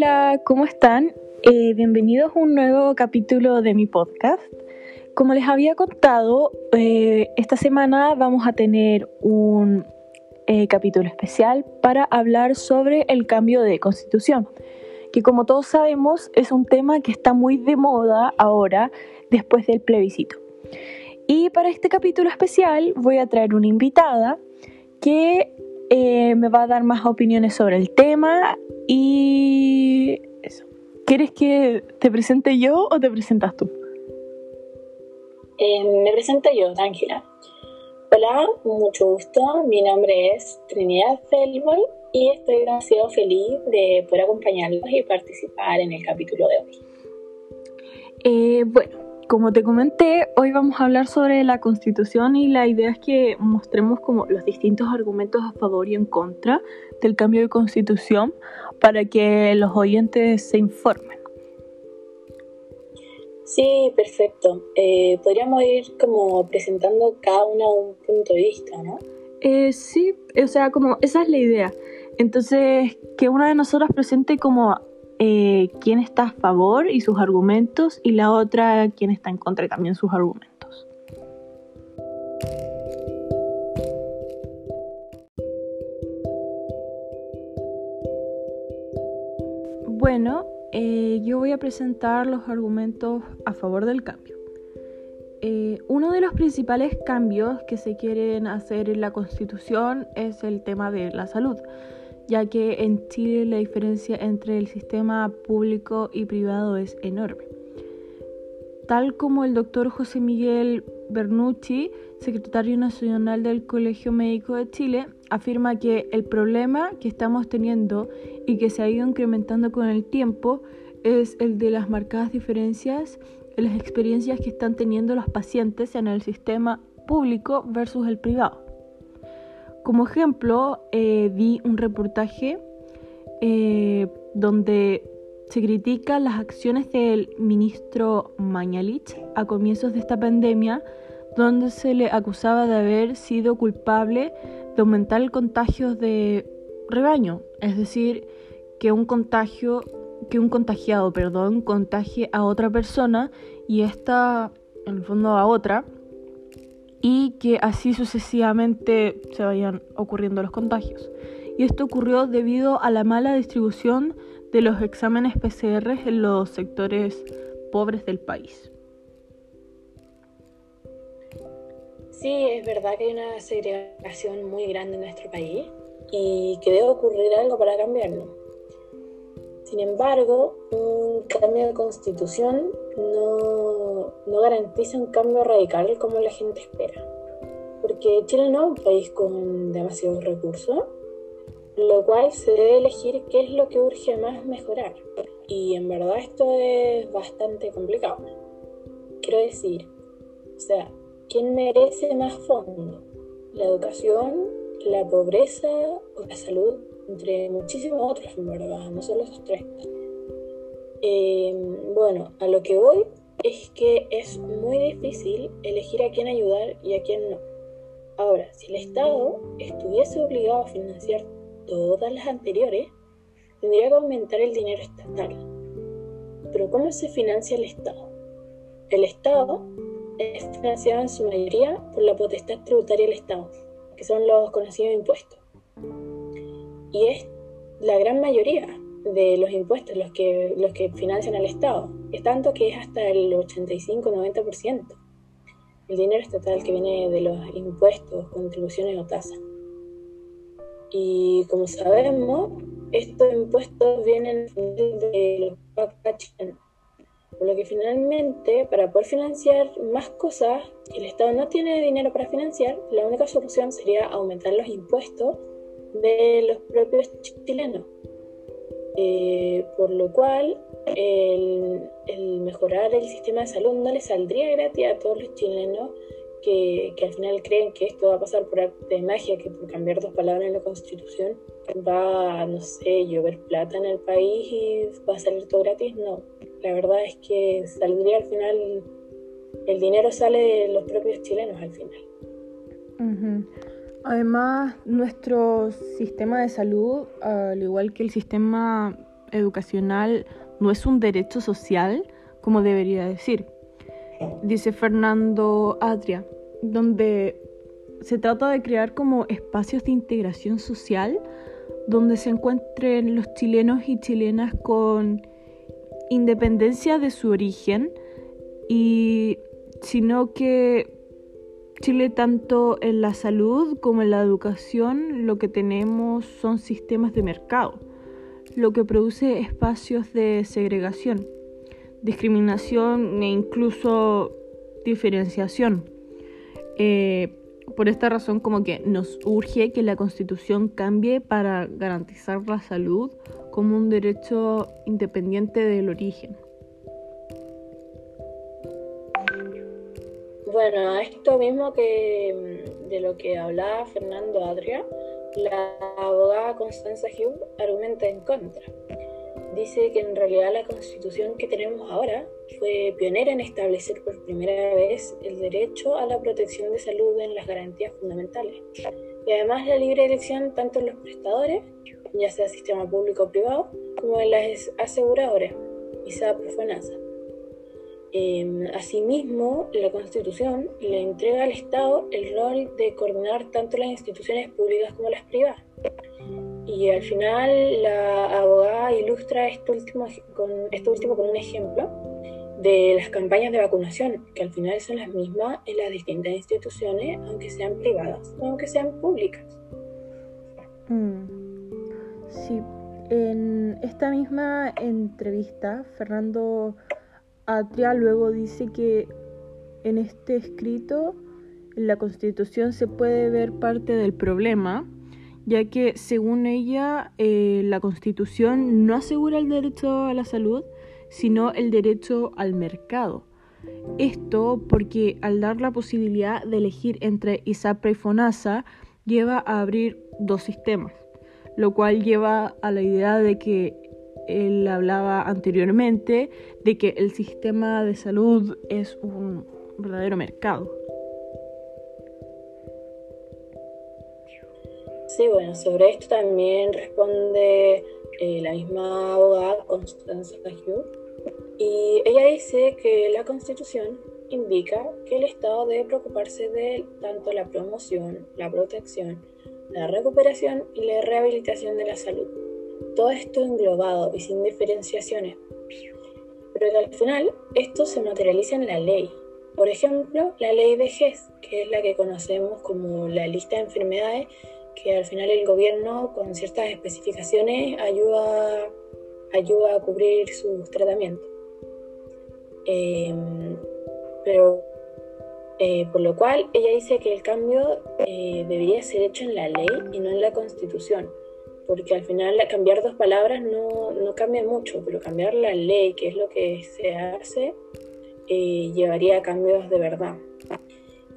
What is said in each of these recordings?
Hola, ¿cómo están? Eh, bienvenidos a un nuevo capítulo de mi podcast. Como les había contado, eh, esta semana vamos a tener un eh, capítulo especial para hablar sobre el cambio de constitución, que como todos sabemos es un tema que está muy de moda ahora después del plebiscito. Y para este capítulo especial voy a traer una invitada que me va a dar más opiniones sobre el tema y eso. ¿Quieres que te presente yo o te presentas tú? Eh, me presento yo, Ángela. Hola, mucho gusto. Mi nombre es Trinidad Felbol y estoy demasiado feliz de poder acompañarlos y participar en el capítulo de hoy. Eh, bueno, como te comenté, hoy vamos a hablar sobre la Constitución y la idea es que mostremos como los distintos argumentos a favor y en contra del cambio de Constitución para que los oyentes se informen. Sí, perfecto. Eh, podríamos ir como presentando cada uno un punto de vista, ¿no? Eh, sí, o sea, como esa es la idea. Entonces, que una de nosotras presente como eh, quién está a favor y sus argumentos y la otra quién está en contra y también sus argumentos. Bueno, eh, yo voy a presentar los argumentos a favor del cambio. Eh, uno de los principales cambios que se quieren hacer en la Constitución es el tema de la salud, ya que en Chile la diferencia entre el sistema público y privado es enorme. Tal como el doctor José Miguel Bernucci, secretario nacional del Colegio Médico de Chile, afirma que el problema que estamos teniendo y que se ha ido incrementando con el tiempo es el de las marcadas diferencias en las experiencias que están teniendo los pacientes en el sistema público versus el privado. Como ejemplo, eh, vi un reportaje eh, donde se critica las acciones del ministro Mañalich a comienzos de esta pandemia, donde se le acusaba de haber sido culpable de aumentar el contagio de rebaño, es decir, que un contagio, que un contagiado, perdón, contagie a otra persona y esta, en el fondo, a otra, y que así sucesivamente se vayan ocurriendo los contagios. Y esto ocurrió debido a la mala distribución de los exámenes PCR en los sectores pobres del país. Sí, es verdad que hay una segregación muy grande en nuestro país y que debe ocurrir algo para cambiarlo. Sin embargo, un cambio de constitución no, no garantiza un cambio radical como la gente espera. Porque Chile no es un país con demasiados recursos lo cual se debe elegir qué es lo que urge más mejorar. Y en verdad esto es bastante complicado. Quiero decir, o sea, ¿quién merece más fondo? ¿La educación, la pobreza o la salud? Entre muchísimos otros, en verdad, no solo esos tres. Eh, bueno, a lo que voy es que es muy difícil elegir a quién ayudar y a quién no. Ahora, si el Estado estuviese obligado a financiar todas las anteriores, tendría que aumentar el dinero estatal. Pero ¿cómo se financia el Estado? El Estado es financiado en su mayoría por la potestad tributaria del Estado, que son los conocidos impuestos. Y es la gran mayoría de los impuestos los que, los que financian al Estado. Es tanto que es hasta el 85-90% el dinero estatal que viene de los impuestos, contribuciones o tasas. Y como sabemos, estos impuestos vienen de los por lo que finalmente, para poder financiar más cosas el Estado no tiene dinero para financiar, la única solución sería aumentar los impuestos de los propios chilenos. Eh, por lo cual, el, el, mejorar el sistema de salud no le saldría gratis a todos los chilenos que, al final creen que esto va a pasar por arte de magia, que por cambiar dos palabras en la constitución va, no sé, llover plata en el país y va a salir todo gratis. No, la verdad es que saldría al final, el dinero sale de los propios chilenos al final. Además, nuestro sistema de salud, al igual que el sistema educacional no es un derecho social como debería decir. Dice Fernando Adria, donde se trata de crear como espacios de integración social donde se encuentren los chilenos y chilenas con independencia de su origen y sino que Chile tanto en la salud como en la educación lo que tenemos son sistemas de mercado, lo que produce espacios de segregación, discriminación e incluso diferenciación. Eh, por esta razón como que nos urge que la constitución cambie para garantizar la salud como un derecho independiente del origen. Bueno, esto mismo que mm, de lo que hablaba Fernando Adria, la abogada Constanza Hugh argumenta en contra. Dice que en realidad la constitución que tenemos ahora fue pionera en establecer por primera vez el derecho a la protección de salud en las garantías fundamentales y además la libre elección tanto en los prestadores, ya sea sistema público o privado, como en las aseguradoras, ISAP y FONASA. Em, asimismo, la Constitución le entrega al Estado el rol de coordinar tanto las instituciones públicas como las privadas. Y al final la abogada ilustra esto último con, esto último con un ejemplo de las campañas de vacunación, que al final son las mismas en las distintas instituciones, aunque sean privadas o aunque sean públicas. Mm. Sí, en esta misma entrevista, Fernando Atria luego dice que en este escrito, en la Constitución, se puede ver parte del problema, ya que según ella, eh, la Constitución no asegura el derecho a la salud, sino el derecho al mercado. Esto porque al dar la posibilidad de elegir entre ISAPRE y FONASA, lleva a abrir dos sistemas, lo cual lleva a la idea de que él hablaba anteriormente de que el sistema de salud es un verdadero mercado. Sí, bueno, sobre esto también responde eh, la misma abogada Constanza Hugh. Y ella dice que la Constitución indica que el Estado debe preocuparse de tanto la promoción, la protección, la recuperación y la rehabilitación de la salud todo esto englobado y sin diferenciaciones. Pero al final esto se materializa en la ley. Por ejemplo, la ley de GES, que es la que conocemos como la lista de enfermedades, que al final el gobierno con ciertas especificaciones ayuda, ayuda a cubrir sus tratamientos. Em, pero eh, por lo cual ella dice que el cambio eh, debería ser hecho en la ley y no en la constitución porque al final cambiar dos palabras no, no, cambia mucho, pero cambiar la ley, que es lo que se hace, eh, llevaría a cambios de verdad.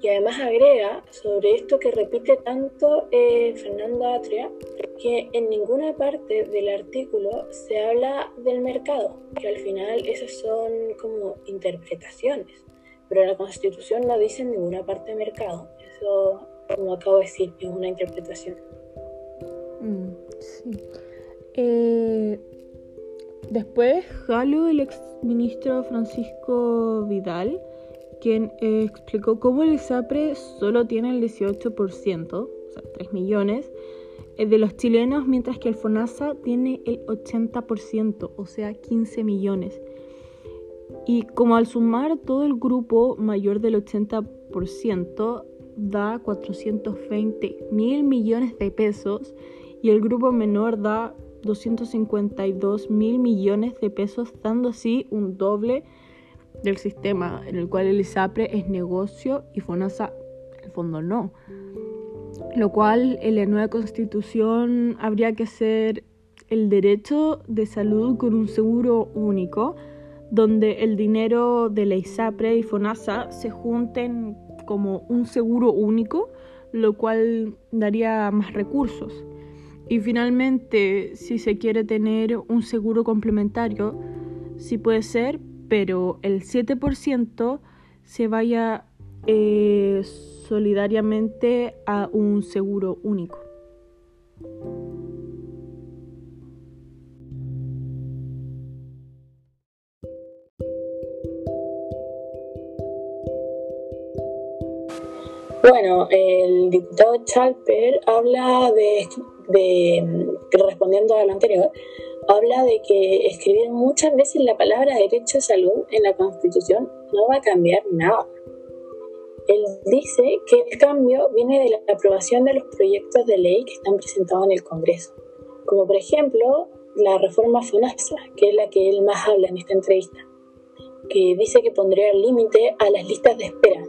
Y además agrega sobre esto que repite tanto eh, Fernando Atria, que en ninguna parte del artículo se habla del mercado, que al final esas son como interpretaciones, pero la Constitución no dice en ninguna parte mercado, eso como acabo de decir, es una interpretación. Mm. Sí. Eh, después, Jalo, el ex ministro Francisco Vidal, quien eh, explicó cómo el ISAPRE solo tiene el 18%, o sea, 3 millones, eh, de los chilenos, mientras que el FONASA tiene el 80%, o sea, 15 millones. Y como al sumar todo el grupo mayor del 80%, da 420 mil millones de pesos y el grupo menor da 252 mil millones de pesos, dando así un doble del sistema en el cual el ISAPRE es negocio y FONASA en el fondo no. Lo cual en la nueva constitución habría que ser el derecho de salud con un seguro único, donde el dinero de la ISAPRE y FONASA se junten como un seguro único, lo cual daría más recursos. Y finalmente, si se quiere tener un seguro complementario, sí puede ser, pero el 7% se vaya eh, solidariamente a un seguro único. Bueno, el diputado Chalper habla de, mm, respondiendo a lo anterior, habla de que escribir muchas veces la palabra derecho a salud en la Constitución no va a cambiar nada. Él dice que el cambio viene de la aprobación de los proyectos de ley que están presentados en el Congreso, como por ejemplo la reforma FONASA, que es la que él más habla en esta entrevista, que dice que pondría límite a las listas de espera,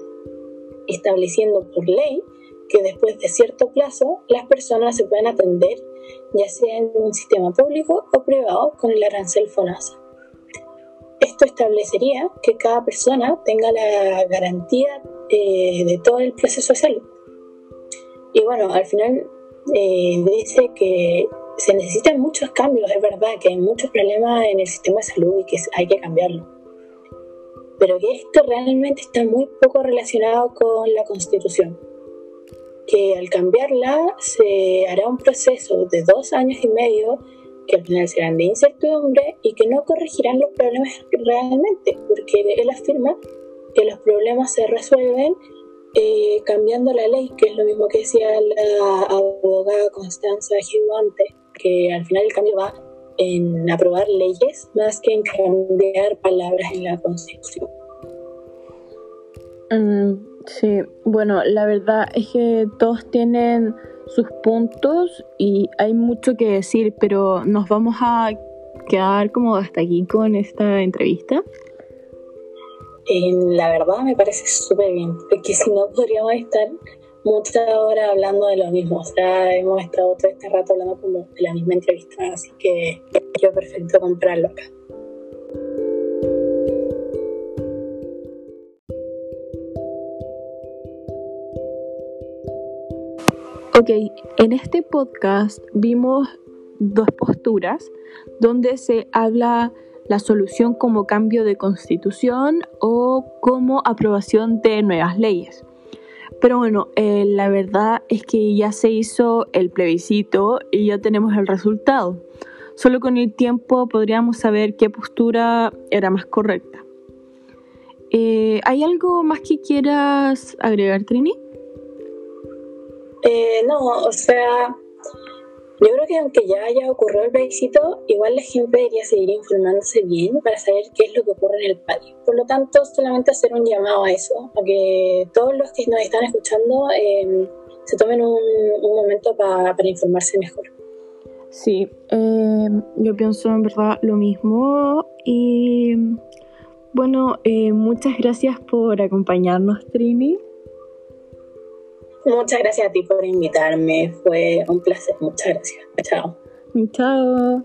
estableciendo por ley que después de cierto plazo las personas se pueden atender ya sea en un sistema público o privado con el arancel FONASA. Esto establecería que cada persona tenga la garantía eh, de todo el proceso de salud. Y bueno, al final eh, dice que se necesitan muchos cambios, es verdad que hay muchos problemas en el sistema de salud y que hay que cambiarlo. Pero que esto realmente está muy poco relacionado con la constitución. Que al cambiarla se hará un proceso de dos años y medio que al final serán de incertidumbre y que no corregirán los problemas realmente, porque él afirma que los problemas se resuelven eh, cambiando la ley, que es lo mismo que decía la abogada Constanza Gigante, que al final el cambio va en aprobar leyes más que en cambiar palabras en la Constitución. Mm, sí, bueno, la verdad es que todos tienen sus puntos y hay mucho que decir, pero nos vamos a quedar como hasta aquí con esta entrevista. la verdad me parece súper bien, porque si no podríamos estar muchas horas hablando de lo mismo. O sea, hemos estado todo este rato hablando como de la misma entrevista, así que yo perfecto comprarlo acá. Ok, en este podcast vimos dos posturas donde se habla la solución como cambio de constitución o como aprobación de nuevas leyes. Pero bueno, eh, la verdad es que ya se hizo el plebiscito y ya tenemos el resultado. Solo con el tiempo podríamos saber qué postura era más correcta. Eh, ¿Hay algo más que quieras agregar, Trini? Eh, no, o sea, yo creo que aunque ya haya ocurrido el plebiscito, igual la gente debería seguir informándose bien para saber qué es lo que ocurre en el patio. Por lo tanto, solamente hacer un llamado a eso, a que todos los que nos están escuchando em, se tomen un, momento para informarse mejor. Sí, em, yo pienso en verdad lo mismo y bueno, eh, muchas gracias por acompañarnos, Trini. Muchas gracias a ti por invitarme, fue un placer, muchas gracias. Chao. Chao.